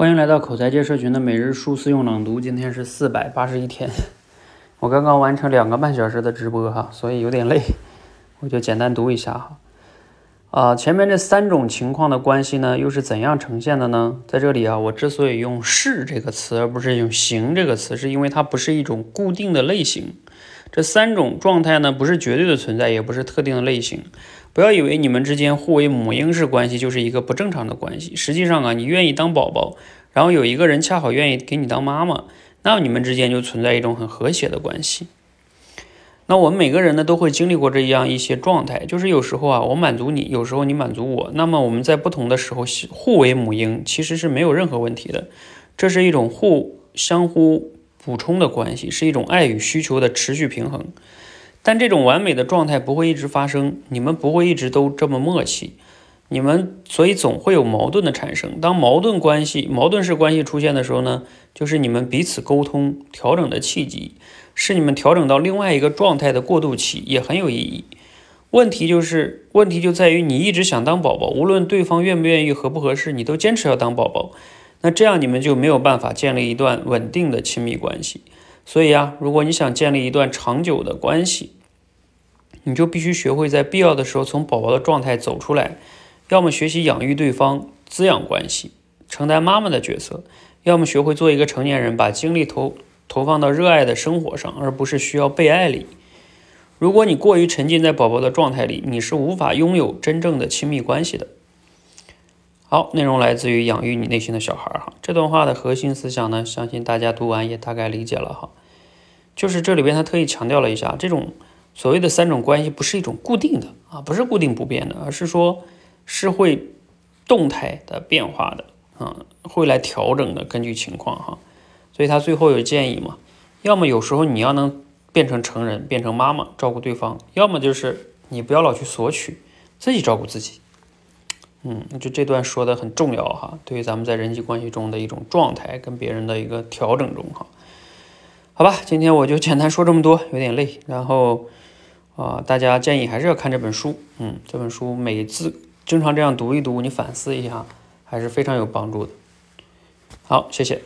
欢迎来到口才界社群的每日数字用朗读，今天是四百八十一天。我刚刚完成两个半小时的直播哈，所以有点累，我就简单读一下哈。啊，前面这三种情况的关系呢，又是怎样呈现的呢？在这里啊，我之所以用是这个词，而不是用行这个词，是因为它不是一种固定的类型。这三种状态呢，不是绝对的存在，也不是特定的类型。不要以为你们之间互为母婴式关系就是一个不正常的关系。实际上啊，你愿意当宝宝，然后有一个人恰好愿意给你当妈妈，那你们之间就存在一种很和谐的关系。那我们每个人呢，都会经历过这样一些状态，就是有时候啊，我满足你，有时候你满足我。那么我们在不同的时候互为母婴，其实是没有任何问题的。这是一种互相互补充的关系，是一种爱与需求的持续平衡。但这种完美的状态不会一直发生，你们不会一直都这么默契，你们所以总会有矛盾的产生。当矛盾关系、矛盾式关系出现的时候呢，就是你们彼此沟通调整的契机，是你们调整到另外一个状态的过渡期，也很有意义。问题就是，问题就在于你一直想当宝宝，无论对方愿不愿意、合不合适，你都坚持要当宝宝，那这样你们就没有办法建立一段稳定的亲密关系。所以啊，如果你想建立一段长久的关系，你就必须学会在必要的时候从宝宝的状态走出来，要么学习养育对方、滋养关系，承担妈妈的角色；要么学会做一个成年人，把精力投投放到热爱的生活上，而不是需要被爱里。如果你过于沉浸在宝宝的状态里，你是无法拥有真正的亲密关系的。好，内容来自于养育你内心的小孩哈。这段话的核心思想呢，相信大家读完也大概理解了哈。就是这里边他特意强调了一下，这种所谓的三种关系不是一种固定的啊，不是固定不变的，而是说是会动态的变化的啊，会来调整的，根据情况哈。所以他最后有建议嘛，要么有时候你要能变成成人，变成妈妈照顾对方，要么就是你不要老去索取，自己照顾自己。嗯，就这段说的很重要哈，对于咱们在人际关系中的一种状态跟别人的一个调整中哈，好吧，今天我就简单说这么多，有点累，然后啊，大家建议还是要看这本书，嗯，这本书每次经常这样读一读，你反思一下，还是非常有帮助的。好，谢谢。